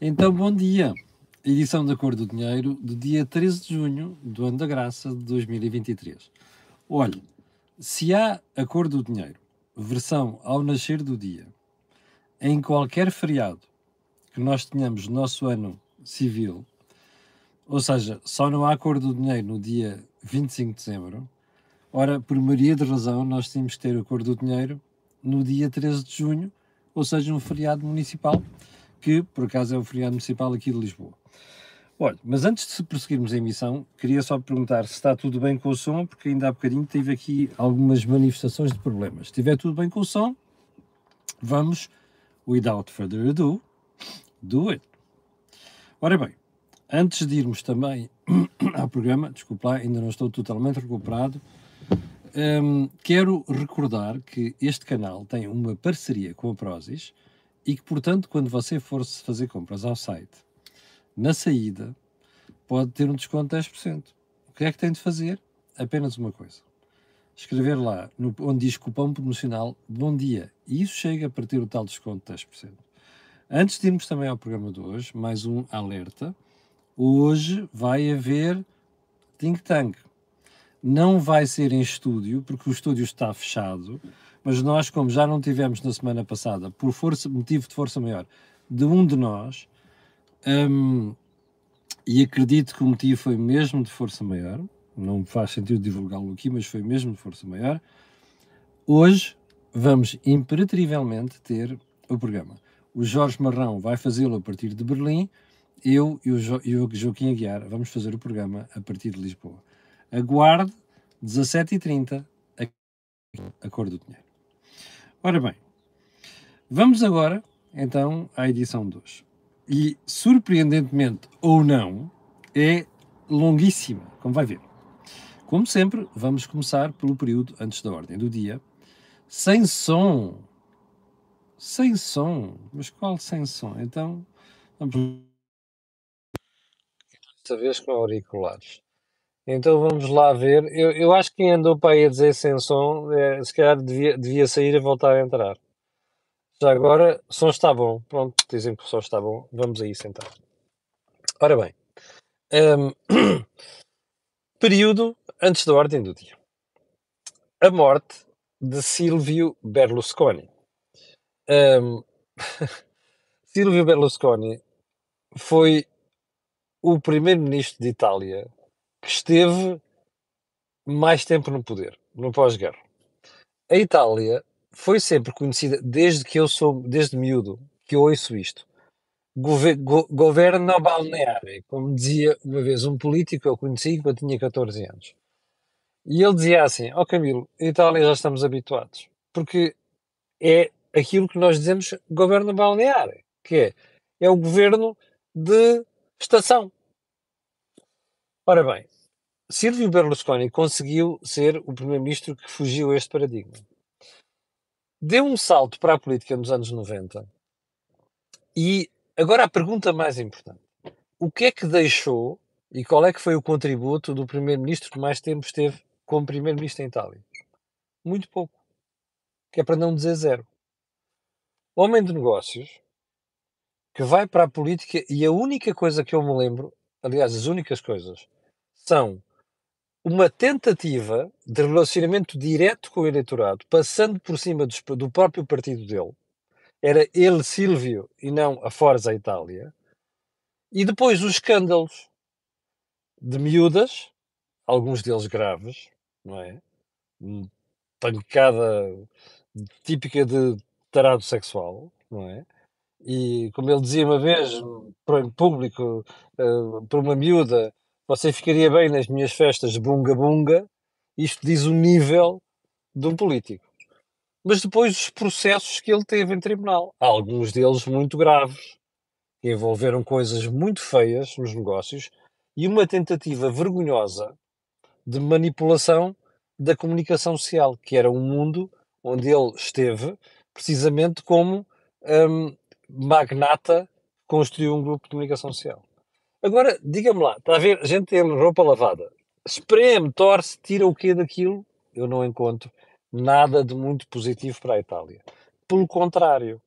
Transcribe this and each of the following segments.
Então, bom dia. Edição da Cor do Dinheiro do dia 13 de junho do ano da graça de 2023. Olhe, se há a Cor do Dinheiro, versão ao nascer do dia, em qualquer feriado que nós tenhamos no nosso ano civil, ou seja, só não há Cor do Dinheiro no dia 25 de dezembro, ora, por maioria de razão, nós temos que ter a Cor do Dinheiro no dia 13 de junho, ou seja, um feriado municipal, que por acaso é o feriado municipal aqui de Lisboa. Olha, mas antes de prosseguirmos a emissão, queria só perguntar se está tudo bem com o som, porque ainda há bocadinho tive aqui algumas manifestações de problemas. Se estiver tudo bem com o som, vamos, without further ado, do it. Ora bem, antes de irmos também ao programa, desculpa lá, ainda não estou totalmente recuperado, um, quero recordar que este canal tem uma parceria com a Prozis e que, portanto, quando você for fazer compras ao site, na saída, pode ter um desconto de 10%. O que é que tem de fazer? Apenas uma coisa. Escrever lá, no, onde diz cupom promocional, bom dia. E isso chega para ter o tal desconto de 10%. Antes de irmos também ao programa de hoje, mais um alerta. Hoje vai haver Think Tank não vai ser em estúdio, porque o estúdio está fechado, mas nós, como já não tivemos na semana passada, por força, motivo de força maior, de um de nós, um, e acredito que o motivo foi mesmo de força maior, não faz sentido divulgá-lo aqui, mas foi mesmo de força maior, hoje vamos imperativamente ter o programa. O Jorge Marrão vai fazê-lo a partir de Berlim, eu e o, jo e o Joaquim Aguiar vamos fazer o programa a partir de Lisboa. Aguarde, 17h30, a, a cor do dinheiro. Ora bem, vamos agora então à edição de hoje. E, surpreendentemente ou não, é longuíssima, como vai ver. Como sempre, vamos começar pelo período antes da ordem do dia, sem som. Sem som. Mas qual sem som? Então, vamos. Desta vez com auriculares. Então vamos lá ver. Eu, eu acho que quem andou para aí a dizer sem som, é, se calhar devia, devia sair e voltar a entrar. Já agora, som está bom. Pronto, dizem que o som está bom. Vamos aí sentar. Ora bem. Um, período antes da ordem do dia. A morte de Silvio Berlusconi. Um, Silvio Berlusconi foi o primeiro-ministro de Itália que esteve mais tempo no poder, no pós-guerra. A Itália foi sempre conhecida, desde que eu sou, desde miúdo, que eu ouço isto. Gover, go, governo balneare, como dizia uma vez um político que eu conheci quando tinha 14 anos. E ele dizia assim: Ó oh Camilo, a Itália já estamos habituados, porque é aquilo que nós dizemos governo balneare, que é, é o governo de estação. Ora bem, Silvio Berlusconi conseguiu ser o primeiro-ministro que fugiu a este paradigma. Deu um salto para a política nos anos 90 e agora a pergunta mais importante. O que é que deixou e qual é que foi o contributo do primeiro-ministro que mais tempo esteve como primeiro-ministro em Itália? Muito pouco. Que é para não dizer zero. Homem de negócios que vai para a política e a única coisa que eu me lembro, aliás, as únicas coisas, são uma tentativa de relacionamento direto com o eleitorado, passando por cima do, próprio partido dele, era ele, Silvio, e não a Forza Itália, e depois os escândalos de miúdas, alguns deles graves, não é? Pancada típica de tarado sexual, não é? E como ele dizia uma vez, em público, uh, por uma miúda, você ficaria bem nas minhas festas bunga-bunga, isto diz o nível de um político. Mas depois os processos que ele teve em tribunal, alguns deles muito graves, que envolveram coisas muito feias nos negócios e uma tentativa vergonhosa de manipulação da comunicação social, que era um mundo onde ele esteve precisamente como um, magnata construiu um grupo de comunicação social. Agora, diga-me lá, está a ver, a gente tem roupa lavada, espreme, torce, tira o quê daquilo? Eu não encontro nada de muito positivo para a Itália. Pelo contrário,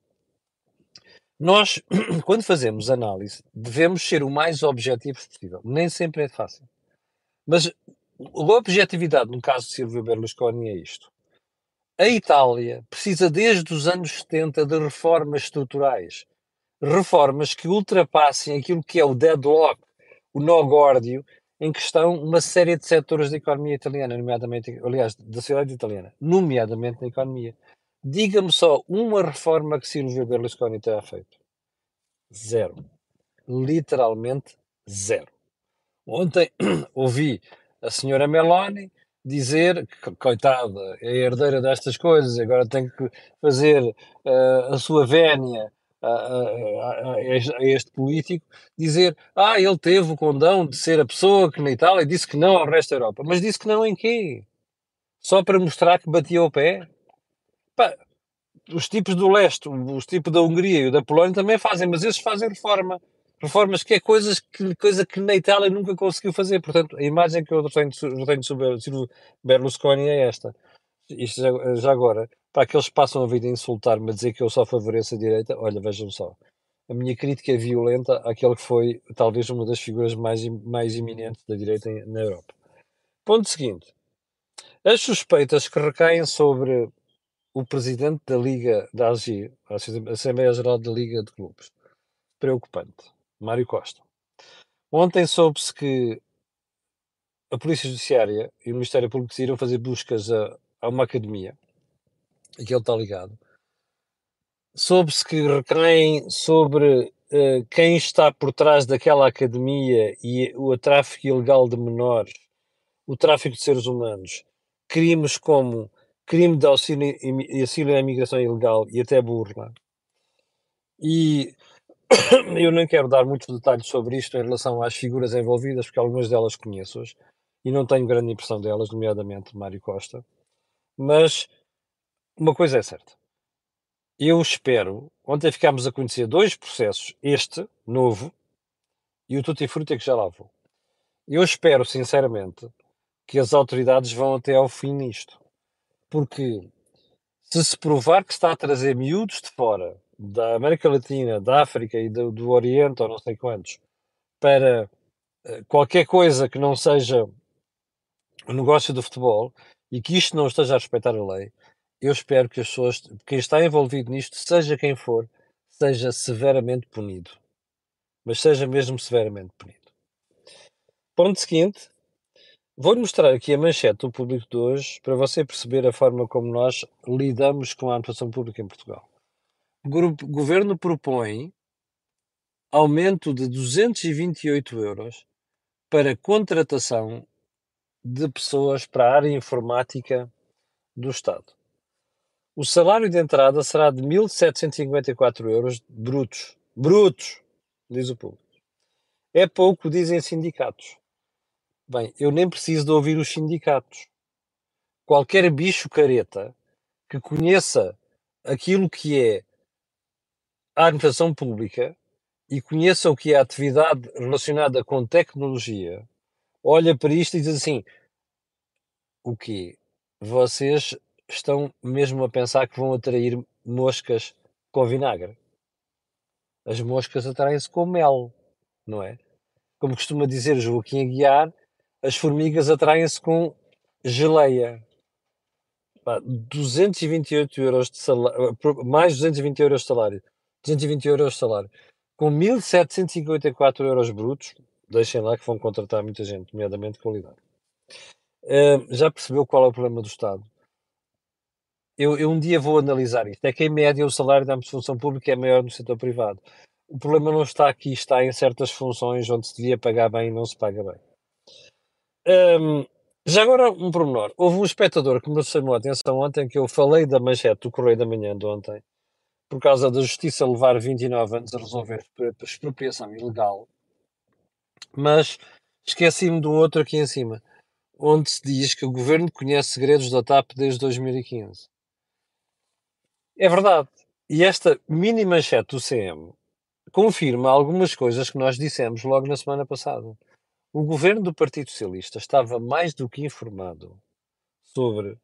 Nós, quando fazemos análise, devemos ser o mais objetivos possível. Nem sempre é fácil. Mas a objetividade no caso de Silvio Berlusconi é isto. A Itália precisa desde os anos 70 de reformas estruturais. Reformas que ultrapassem aquilo que é o deadlock, o nó górdio, em que estão uma série de setores da economia italiana, nomeadamente, aliás, da sociedade italiana, nomeadamente na economia. Diga-me só uma reforma que Silvio Berlusconi terá feito. Zero. Literalmente zero. Ontem ouvi a senhora Meloni dizer que, coitada, é herdeira destas coisas, agora tem que fazer uh, a sua vénia a, este político, dizer ah, ele teve o condão de ser a pessoa que na Itália disse que não ao resto da Europa. Mas disse que não em quê? Só para mostrar que batia o pé? Pá, os tipos do leste, os tipos da Hungria e da Polónia também fazem, mas esses fazem reforma. Reformas que é coisas que, coisa que na Itália nunca conseguiu fazer. Portanto, a imagem que eu tenho, tenho sobre Berlusconi é esta. Isto já, já agora, para que passam a vida a insultar-me, a dizer que eu só favoreço a direita, olha, vejam só. A minha crítica é violenta àquele que foi talvez uma das figuras mais, mais iminentes da direita na Europa. Ponto seguinte. As suspeitas que recaem sobre o presidente da Liga da AGI, a Assembleia Geral da Liga de Clubes, preocupante, Mário Costa. Ontem soube-se que a Polícia Judiciária e o Ministério Público decidiram fazer buscas a, a uma academia, e que ele está ligado. Soube-se que recaem sobre uh, quem está por trás daquela academia e o tráfico ilegal de menores, o tráfico de seres humanos, crimes como crime de auxílio, auxílio à imigração ilegal e até burla. E eu não quero dar muitos detalhes sobre isto em relação às figuras envolvidas, porque algumas delas conheço-as e não tenho grande impressão delas, nomeadamente Mário Costa. Mas uma coisa é certa. Eu espero. Ontem ficámos a conhecer dois processos, este, novo, e o Tutti Frutti que já lá vou. Eu espero, sinceramente, que as autoridades vão até ao fim nisto. Porque se se provar que está a trazer miúdos de fora, da América Latina, da África e do, do Oriente, ou não sei quantos, para uh, qualquer coisa que não seja o negócio do futebol e que isto não esteja a respeitar a lei, eu espero que as pessoas, quem está envolvido nisto, seja quem for, seja severamente punido. Mas seja mesmo severamente punido. Ponto seguinte, Vou-lhe mostrar aqui a manchete do público de hoje para você perceber a forma como nós lidamos com a atuação pública em Portugal. O governo propõe aumento de 228 euros para contratação de pessoas para a área informática do Estado. O salário de entrada será de 1.754 euros brutos. Brutos, diz o público. É pouco, dizem sindicatos. Bem, eu nem preciso de ouvir os sindicatos. Qualquer bicho careta que conheça aquilo que é a administração pública e conheça o que é a atividade relacionada com tecnologia, olha para isto e diz assim: o quê? Vocês estão mesmo a pensar que vão atrair moscas com vinagre? As moscas atraem-se com mel, não é? Como costuma dizer Joaquim Aguiar, as formigas atraem-se com geleia. Pá, 228 euros de salário, mais 220 euros de salário, 220 euros de salário, com 1754 euros brutos, deixem lá que vão contratar muita gente, nomeadamente qualidade. Uh, já percebeu qual é o problema do Estado? Eu, eu, um dia vou analisar isto. É que em média o salário da função pública é maior no setor privado. O problema não está aqui, está em certas funções onde se devia pagar bem e não se paga bem. Um, já agora um pormenor. Houve um espectador que me chamou a atenção ontem que eu falei da manchete do Correio da Manhã de ontem, por causa da Justiça levar 29 anos a resolver expropriação ilegal, mas esqueci-me um outro aqui em cima, onde se diz que o governo conhece segredos da TAP desde 2015. É verdade. E esta mini manchete do CM confirma algumas coisas que nós dissemos logo na semana passada. O governo do Partido Socialista estava mais do que informado sobre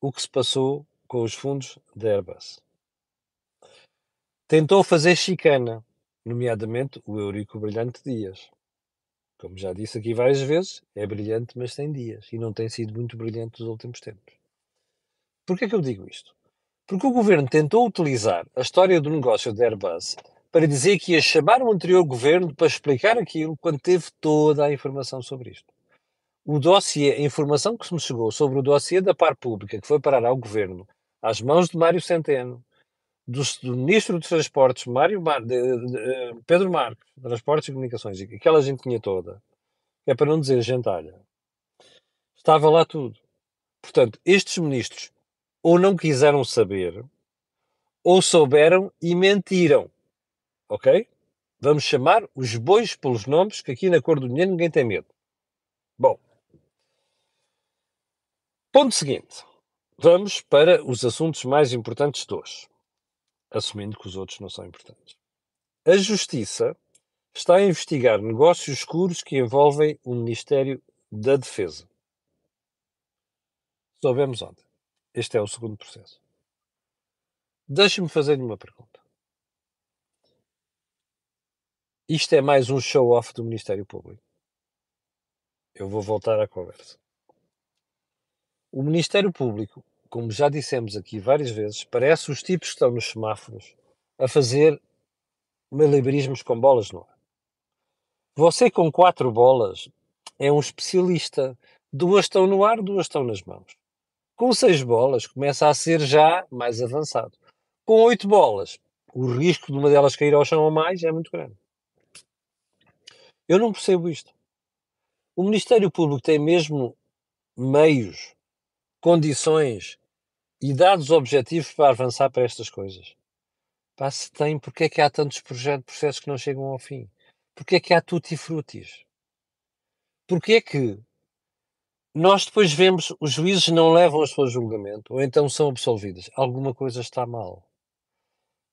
o que se passou com os fundos da Airbus. tentou fazer chicana, nomeadamente o Eurico Brilhante Dias. Como já disse aqui várias vezes, é brilhante, mas tem dias. E não tem sido muito brilhante nos últimos tempos. Porquê que eu digo isto? Porque o governo tentou utilizar a história do negócio da Airbus para dizer que ia chamar o anterior governo para explicar aquilo quando teve toda a informação sobre isto. O dossiê, a informação que se me chegou sobre o dossiê da par pública que foi parar ao governo, às mãos de Mário Centeno, do, do Ministro dos Transportes, Mário Mar, de, de, de, eh, Pedro Marques, Transportes e Comunicações, aquela gente tinha toda, é para não dizer gentalha, estava lá tudo. Portanto, estes ministros ou não quiseram saber, ou souberam e mentiram. Ok? Vamos chamar os bois pelos nomes, que aqui na cor do dinheiro ninguém tem medo. Bom. Ponto seguinte. Vamos para os assuntos mais importantes de hoje assumindo que os outros não são importantes. A Justiça está a investigar negócios escuros que envolvem o Ministério da Defesa. Soubemos ontem. Este é o segundo processo. Deixe-me fazer-lhe uma pergunta. Isto é mais um show-off do Ministério Público. Eu vou voltar à conversa. O Ministério Público como já dissemos aqui várias vezes, parece os tipos que estão nos semáforos a fazer malabarismos com bolas no ar. Você com quatro bolas é um especialista. Duas estão no ar, duas estão nas mãos. Com seis bolas começa a ser já mais avançado. Com oito bolas, o risco de uma delas cair ao chão ou mais é muito grande. Eu não percebo isto. O Ministério Público tem mesmo meios condições e dados objetivos para avançar para estas coisas. Pá, se tem, porque é que há tantos projetos, processos que não chegam ao fim? Porque é que há tutti frutis? Porque é que nós depois vemos os juízes não levam as pessoas a julgamento ou então são absolvidas? Alguma coisa está mal.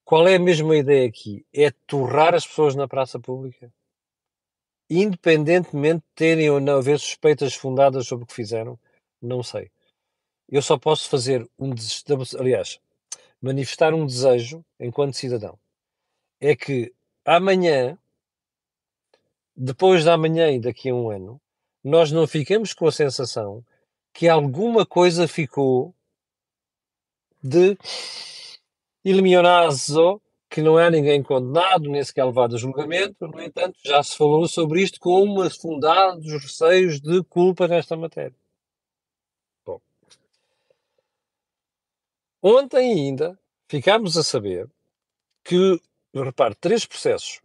Qual é a mesma ideia aqui? É torrar as pessoas na praça pública? Independentemente de terem ou não haver suspeitas fundadas sobre o que fizeram? Não sei eu só posso fazer um aliás, manifestar um desejo enquanto cidadão. É que amanhã, depois da amanhã e daqui a um ano, nós não fiquemos com a sensação que alguma coisa ficou de eliminazo, que não é ninguém condenado, nem sequer levado a julgamento, no entanto, já se falou sobre isto com umas fundados receios de culpa nesta matéria. Ontem ainda ficámos a saber que, repare, três processos.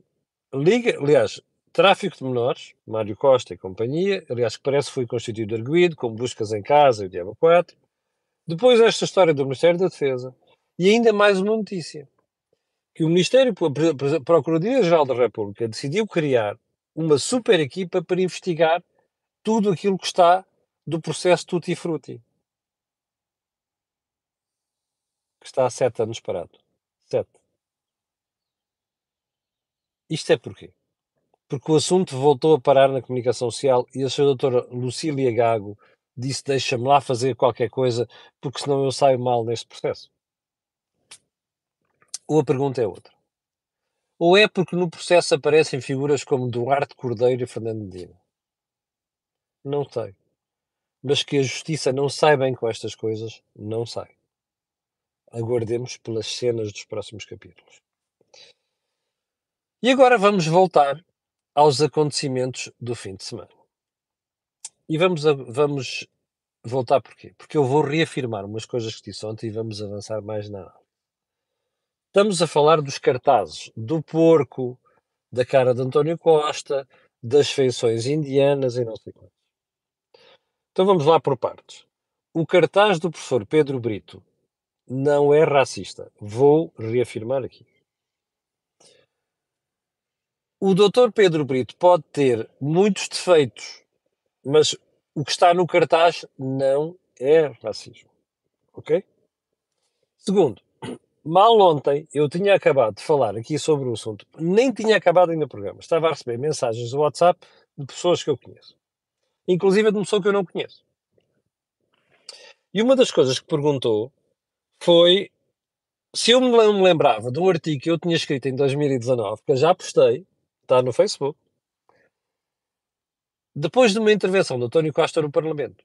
Liga, aliás, tráfico de menores, Mário Costa e companhia, aliás, que parece foi constituído arguído, com buscas em casa e o Diabo 4. Depois esta história do Ministério da Defesa. E ainda mais uma notícia. Que o Ministério, a Procuradoria-Geral da República, decidiu criar uma super equipa para investigar tudo aquilo que está do processo Tutti Frutti. que está há sete anos parado. Sete. Isto é porquê? Porque o assunto voltou a parar na comunicação social e a sua doutora Lucília Gago disse deixa-me lá fazer qualquer coisa porque senão eu saio mal neste processo. Ou a pergunta é outra. Ou é porque no processo aparecem figuras como Duarte Cordeiro e Fernando Medina? Não sei. Mas que a justiça não sai bem com estas coisas, não sai aguardemos pelas cenas dos próximos capítulos. E agora vamos voltar aos acontecimentos do fim de semana. E vamos, a, vamos voltar porquê? Porque eu vou reafirmar umas coisas que disse ontem e vamos avançar mais na Estamos a falar dos cartazes do porco, da cara de António Costa, das feições indianas e não sei quantos. Então vamos lá por partes. O cartaz do professor Pedro Brito não é racista. Vou reafirmar aqui. O Dr. Pedro Brito pode ter muitos defeitos, mas o que está no cartaz não é racismo. Ok? Segundo, mal ontem eu tinha acabado de falar aqui sobre o assunto, nem tinha acabado ainda o programa. Estava a receber mensagens do WhatsApp de pessoas que eu conheço, inclusive de uma pessoa que eu não conheço. E uma das coisas que perguntou foi se eu me lembrava de um artigo que eu tinha escrito em 2019, que eu já postei, está no Facebook, depois de uma intervenção do António Costa no Parlamento.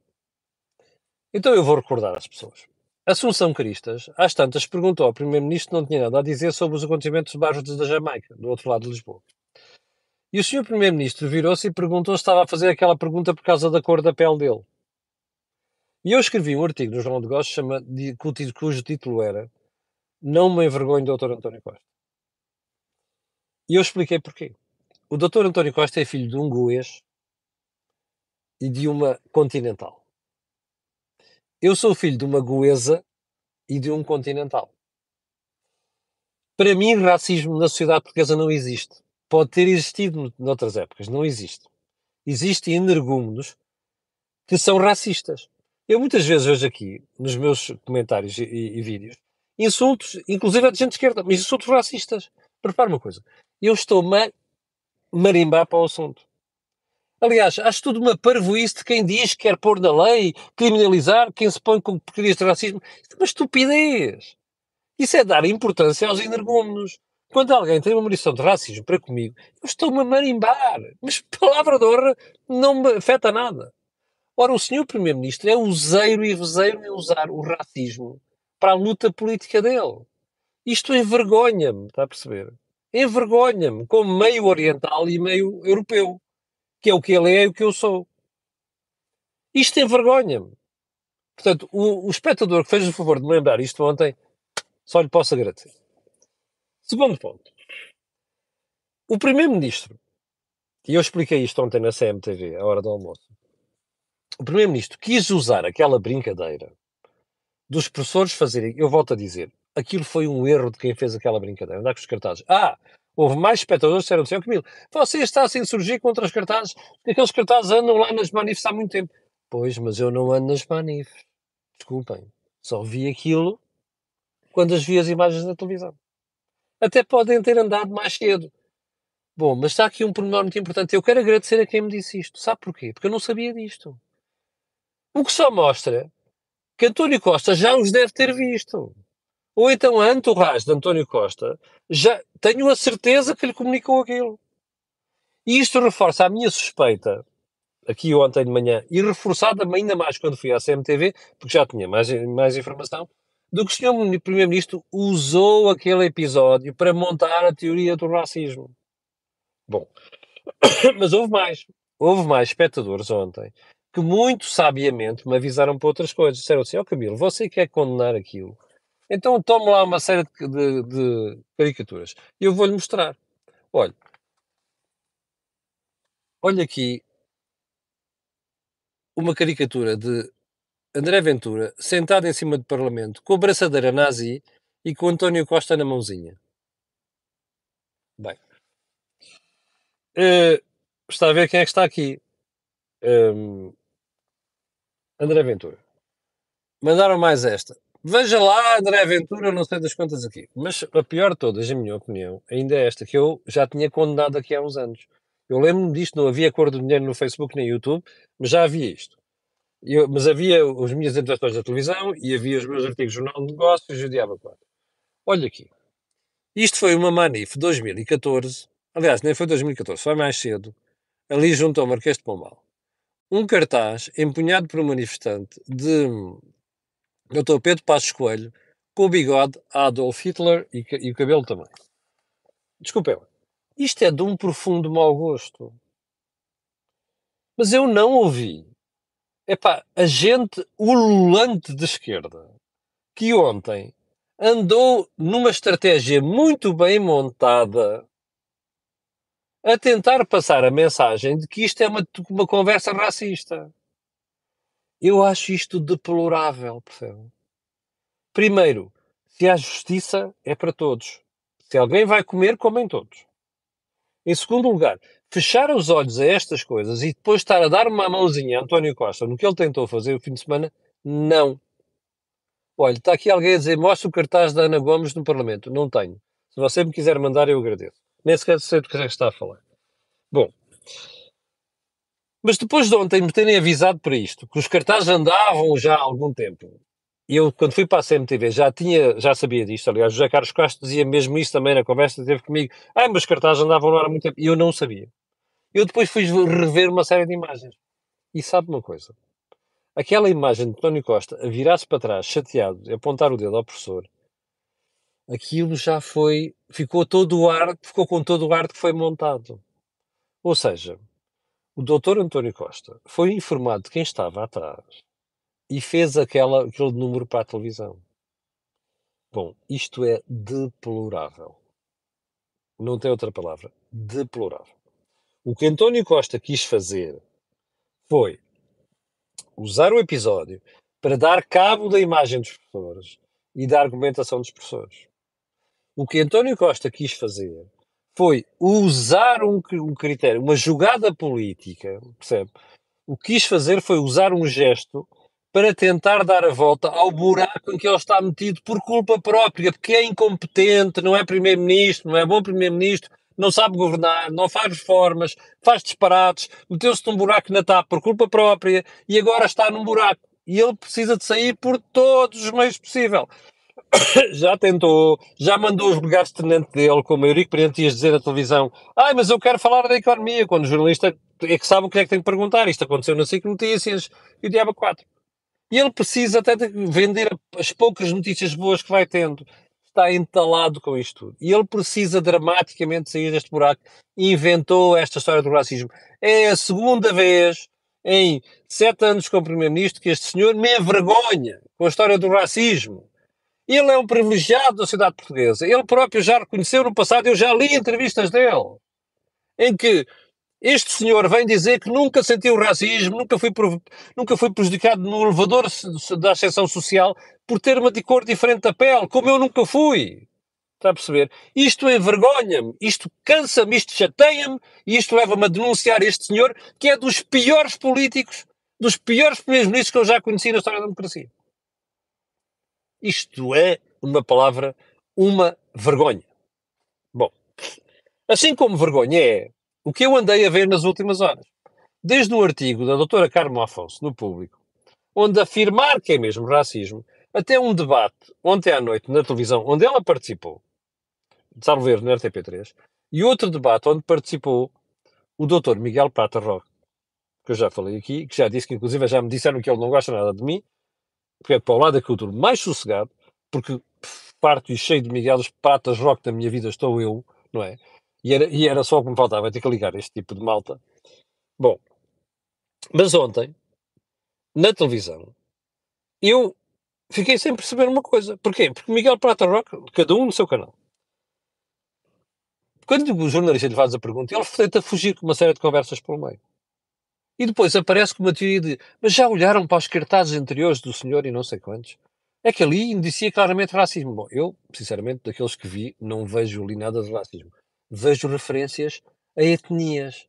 Então eu vou recordar às pessoas. Assunção Cristas, às tantas, perguntou ao Primeiro-Ministro não tinha nada a dizer sobre os acontecimentos bairros da Jamaica, do outro lado de Lisboa. E o Sr. Primeiro-Ministro virou-se e perguntou se estava a fazer aquela pergunta por causa da cor da pele dele. E eu escrevi um artigo no Jornal de Negócios chama, cujo título era Não me envergonho, Dr. António Costa. E eu expliquei porquê. O Dr. António Costa é filho de um goês e de uma continental. Eu sou filho de uma goesa e de um continental. Para mim, racismo na sociedade portuguesa não existe. Pode ter existido noutras épocas, não existe. Existem energúmenos que são racistas. Eu muitas vezes vejo aqui, nos meus comentários e, e, vídeos, insultos, inclusive de gente de esquerda, mas insultos racistas. Prepara uma coisa. Eu estou-me a marimbar para o assunto. Aliás, acho tudo uma parvoíce de quem diz que quer pôr na lei, criminalizar quem se põe com porcarias de racismo. Isto é uma estupidez. Isso é dar importância aos energúmenos. Quando alguém tem uma munição de racismo para comigo, eu estou-me a marimbar. Mas, palavra de honra, não me afeta nada. Ora, o senhor Primeiro-Ministro é useiro e vezeiro em usar o racismo para a luta política dele. Isto envergonha-me, está a perceber? Envergonha-me como meio oriental e meio europeu que é o que ele é e o que eu sou. Isto envergonha-me. Portanto, o, o, espectador que fez o favor de me lembrar isto ontem, só lhe posso agradecer. Segundo ponto. O Primeiro-Ministro, e eu expliquei isto ontem na CMTV, à hora do almoço, o Primeiro-Ministro quis usar aquela brincadeira dos professores fazerem, eu volto a dizer, aquilo foi um erro de quem fez aquela brincadeira, andar com os cartazes. Ah, Houve mais espectadores que disseram assim, Camilo, você está a se insurgir contra os cartazes, porque aqueles cartazes andam lá nas manifes há muito tempo. Pois, mas eu não ando nas manifes. Desculpem. Só vi aquilo quando as vi as imagens na televisão. Até podem ter andado mais cedo. Bom, mas está aqui um pormenor muito importante. Eu quero agradecer a quem me disse isto. Sabe porquê? Porque eu não sabia disto. O que só mostra que António Costa já os deve ter visto. Ou então a entourage de António Costa, já tenho a certeza que lhe comunicou aquilo. E isto reforça a minha suspeita, aqui ontem de manhã, e reforçada ainda mais quando fui à CMTV, porque já tinha mais, mais informação, do que o Sr. Primeiro-Ministro usou aquele episódio para montar a teoria do racismo. Bom, mas houve mais. Houve mais espectadores ontem que muito sabiamente me avisaram para outras coisas. Disseram assim, ó oh, Camilo, você quer condenar aquilo? Então tome lá uma série de, de, de caricaturas. E eu vou-lhe mostrar. Olha. Olha aqui uma caricatura de André Ventura sentado em cima do Parlamento com a braçadeira nazi e com António Costa na mãozinha. Bem. Uh, está a ver quem é que está aqui. Um, André Ventura. Mandaram mais esta. Veja lá, André Ventura, não sei das quantas aqui. Mas a pior de todas, em minha opinião, ainda é esta, que eu já tinha condenado aqui há uns anos. Eu lembro-me disto, não havia cor do dinheiro no Facebook nem no YouTube, mas já havia isto. Eu, mas havia os minhas intervenções da televisão e havia os meus artigos de jornal de negócios e o diabo quatro. Olha aqui. Isto foi uma Manif 2014. Aliás, nem foi 2014, foi mais cedo. Ali junto ao Marquês de Pombal. Um cartaz empunhado por um manifestante de Dr. Pedro Passos Coelho, com o bigode Adolf Hitler e, e o cabelo também. Desculpem, isto é de um profundo mau gosto. Mas eu não ouvi. Epá, a gente ululante de esquerda que ontem andou numa estratégia muito bem montada a tentar passar a mensagem de que isto é uma, uma conversa racista. Eu acho isto deplorável, percebe? Primeiro, se há justiça, é para todos. Se alguém vai comer, comem todos. Em segundo lugar, fechar os olhos a estas coisas e depois estar a dar uma mãozinha a António Costa no que ele tentou fazer o fim de semana, não. Olha, está aqui alguém a dizer, mostra o cartaz da Ana Gomes no Parlamento. Não tenho. Se você me quiser mandar, eu agradeço. Nem sequer sei do que é que está a falar. Bom, mas depois de ontem me terem avisado para isto, que os cartazes andavam já há algum tempo, eu, quando fui para a CMTV, já tinha, já sabia disto, aliás, o José Carlos Castro dizia mesmo isso também na conversa, teve comigo, ah, mas cartazes andavam lá há muito tempo, e eu não sabia. Eu depois fui rever uma série de imagens, e sabe uma coisa, aquela imagem de António Costa a virar-se para trás, chateado, a apontar o dedo ao professor, aquilo já foi, ficou todo o ar, ficou com todo o ar que foi montado. Ou seja, o doutor António Costa foi informado de quem estava atrás e fez aquela, aquele número para a televisão. Bom, isto é deplorável. Não tem outra palavra. Deplorável. O que António Costa quis fazer foi usar o episódio para dar cabo da imagem dos professores e da argumentação dos professores. O que António Costa quis fazer foi usar um, um critério, uma jogada política, percebe? O que quis fazer foi usar um gesto para tentar dar a volta ao buraco em que ele está metido por culpa própria, porque é incompetente, não é primeiro-ministro, não é bom primeiro-ministro, não sabe governar, não faz reformas, faz disparates, meteu-se num buraco na TAP por culpa própria e agora está num buraco. E ele precisa de sair por todos os meios possíveis. já tentou, já mandou os de tenente dele, como Eurico ia dizer na televisão, ai, mas eu quero falar da economia, quando o jornalista é que sabe o que é que tem que perguntar. Isto aconteceu na SIC Notícias e o Diabo 4. E ele precisa até de vender as poucas notícias boas que vai tendo. Está entalado com isto tudo. E ele precisa dramaticamente sair deste buraco. Inventou esta história do racismo. É a segunda vez em sete anos como Primeiro-Ministro que este senhor me envergonha com a história do racismo. Ele é um privilegiado da sociedade portuguesa. Ele próprio já reconheceu no passado, eu já li entrevistas dele, em que este senhor vem dizer que nunca sentiu racismo, nunca foi, nunca foi prejudicado no elevador da ascensão social por ter uma de cor diferente da pele, como eu nunca fui. Está a perceber? Isto envergonha-me, isto cansa-me, isto chateia-me e isto leva-me a denunciar este senhor que é dos piores políticos, dos piores primeiros-ministros que eu já conheci na história da democracia. Isto é uma palavra, uma vergonha. Bom, assim como vergonha é o que eu andei a ver nas últimas horas. Desde um artigo da doutora Carmo Afonso, no Público, onde afirmar que é mesmo racismo, até um debate ontem à noite na televisão, onde ela participou, de Salveiro, no RTP3, e outro debate onde participou o doutor Miguel Prata Roque, que eu já falei aqui, que já disse que inclusive já me disseram que ele não gosta nada de mim, porque é para o lado da cultura mais sossegado, porque parto e cheio de Miguel Pratas Rock da minha vida estou eu, não é? E era, e era só o que me faltava, ter que ligar este tipo de malta. Bom, mas ontem, na televisão, eu fiquei sem perceber uma coisa. Porquê? Porque Miguel Prata Rock, cada um no seu canal. Quando o jornalista lhe faz a pergunta, ele tenta fugir com uma série de conversas pelo meio. E depois aparece com uma teoria de mas já olharam para os cartazes anteriores do senhor e não sei quantos? É que ali indicia claramente racismo. Bom, eu, sinceramente, daqueles que vi, não vejo ali nada de racismo. Vejo referências a etnias.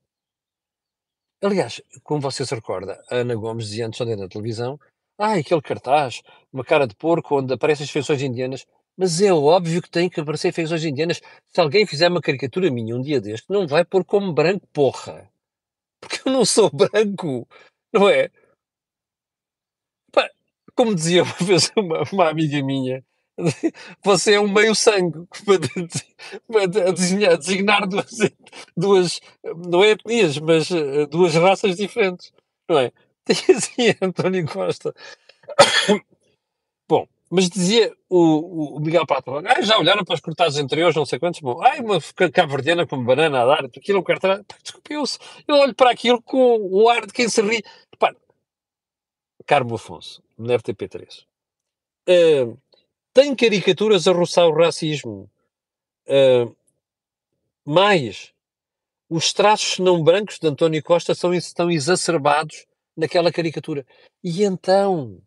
Aliás, como você se recorda, a Ana Gomes dizia antes ontem na televisão ah, aquele cartaz, uma cara de porco onde aparecem as feições indianas. Mas é óbvio que tem que aparecer feições indianas. Se alguém fizer uma caricatura minha um dia deste, não vai pôr como branco, porra porque eu não sou branco, não é? Como dizia uma vez uma, uma amiga minha, você é um meio sangue para, designar, designar duas, duas, não é etnias, mas eh, duas raças diferentes, não é? Dizia António Costa. Bom, mas dizia o, o Miguel Pato, ah, já olharam para os cortados anteriores, não sei quantos, bom, ai, uma cabo-verdiana com banana a dar, aquilo é um cartão, desculpe, eu, eu olho para aquilo com o ar de quem se ri. Pá, Carmo Afonso, na RTP3, uh, tem caricaturas a roçar o racismo, uh, mais os traços não brancos de António Costa são, estão exacerbados naquela caricatura. E então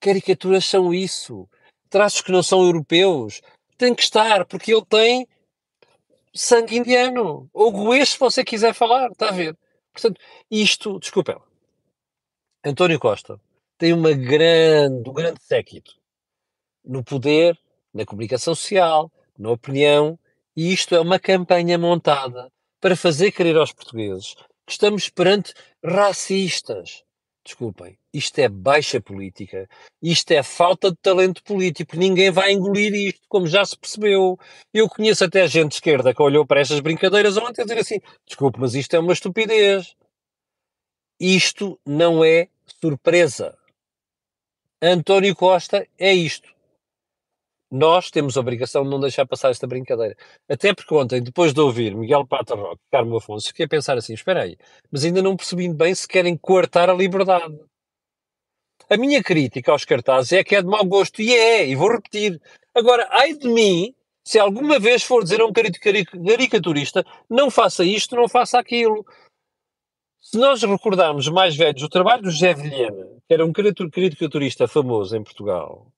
caricaturas são isso. Traços que não são europeus. Tem que estar, porque ele tem sangue indiano. Ou goês, se você quiser falar, está a ver? Portanto, isto, desculpa, António Costa tem uma grande, um grande séquito no poder, na comunicação social, na opinião, e isto é uma campanha montada para fazer crer aos portugueses que estamos perante racistas, Desculpem, isto é baixa política, isto é falta de talento político, ninguém vai engolir isto, como já se percebeu. Eu conheço até gente de esquerda que olhou para estas brincadeiras ontem a dizer assim: desculpe, mas isto é uma estupidez. Isto não é surpresa. António Costa é isto. Nós temos a obrigação de não deixar passar esta brincadeira. Até porque ontem, depois de ouvir Miguel Pata Roque Carmo Afonso, fiquei a pensar assim: espera aí, mas ainda não percebi bem se querem coartar a liberdade. A minha crítica aos cartazes é que é de mau gosto, e é, e vou repetir. Agora, ai de mim, se alguma vez for dizer a um caricaturista, não faça isto, não faça aquilo. Se nós recordarmos mais velhos o trabalho do José Vilhena, que era um caricaturista famoso em Portugal,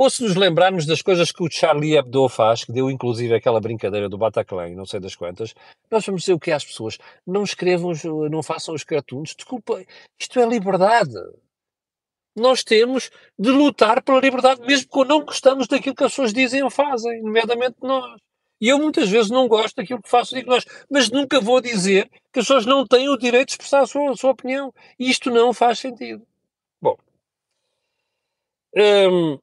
ou se nos lembrarmos das coisas que o Charlie Hebdo faz, que deu inclusive aquela brincadeira do Bataclan, não sei das quantas, nós vamos dizer o que é às pessoas. Não escrevam, não façam os cartoons. Desculpa, isto é liberdade. Nós temos de lutar pela liberdade, mesmo quando não gostamos daquilo que as pessoas dizem ou fazem, nomeadamente nós. E eu muitas vezes não gosto daquilo que faço, digo nós, mas nunca vou dizer que as pessoas não têm o direito de expressar a sua, a sua opinião. Isto não faz sentido. Bom. Hum,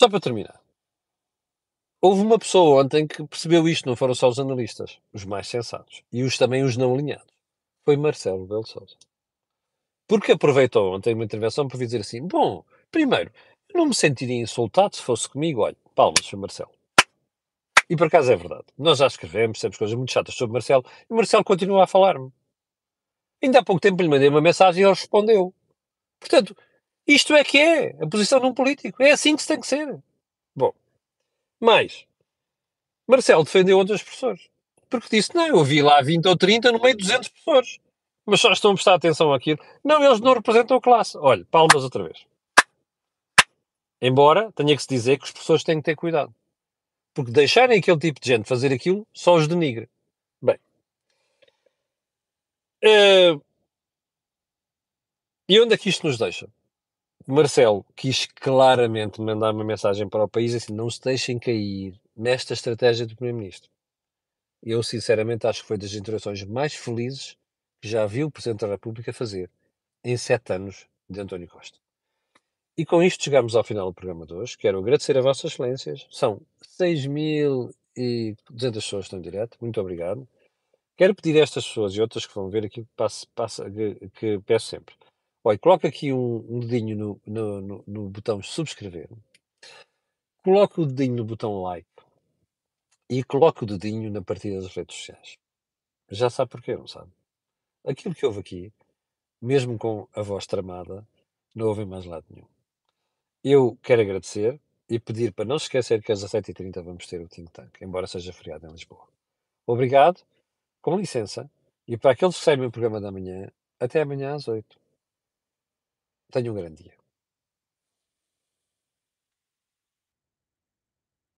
Só para terminar. Houve uma pessoa ontem que percebeu isto, não foram só os analistas, os mais sensatos, e os, também os não alinhados. Foi Marcelo Belo Souza. Porque aproveitou ontem uma intervenção para dizer assim: bom, primeiro, não me sentiria insultado se fosse comigo, olha, palmas, Sr. Marcelo. E por acaso é verdade. Nós já escrevemos, temos coisas muito chatas sobre Marcelo, e Marcelo continua a falar-me. Ainda há pouco tempo lhe mandei uma mensagem e ele respondeu. Portanto, isto é que é a posição de um político. É assim que se tem que ser. Bom, mais. Marcelo defendeu outros professores. Porque disse, não, eu vi lá 20 ou 30 no meio de 200 professores. Mas só estão a prestar atenção àquilo. Não, eles não representam a classe. Olha, palmas outra vez. Embora tenha que se dizer que os professores têm que ter cuidado. Porque deixarem aquele tipo de gente fazer aquilo só os denigra. Bem. Uh, e onde é que isto nos deixa? Marcelo quis claramente mandar uma mensagem para o país assim: não se deixem cair nesta estratégia do Primeiro-Ministro. Eu, sinceramente, acho que foi das intervenções mais felizes que já vi o Presidente da República fazer em sete anos de António Costa. E com isto chegamos ao final do programa de hoje. Quero agradecer a Vossas Excelências. São 6.200 pessoas que estão em direto. Muito obrigado. Quero pedir a estas pessoas e outras que vão ver aqui que, que, que peço sempre Olha, coloca aqui um, um dedinho no, no, no, no botão subscrever. Coloca o dedinho no botão like. E coloca o dedinho na partida das redes sociais. Já sabe porquê, não sabe? Aquilo que houve aqui, mesmo com a voz tramada, não houve mais lado nenhum. Eu quero agradecer e pedir para não se esquecer que às 17h30 vamos ter o Think Tank, embora seja feriado em Lisboa. Obrigado, com licença, e para aqueles que seguem o programa da manhã, até amanhã às 8 tenha um grande dia.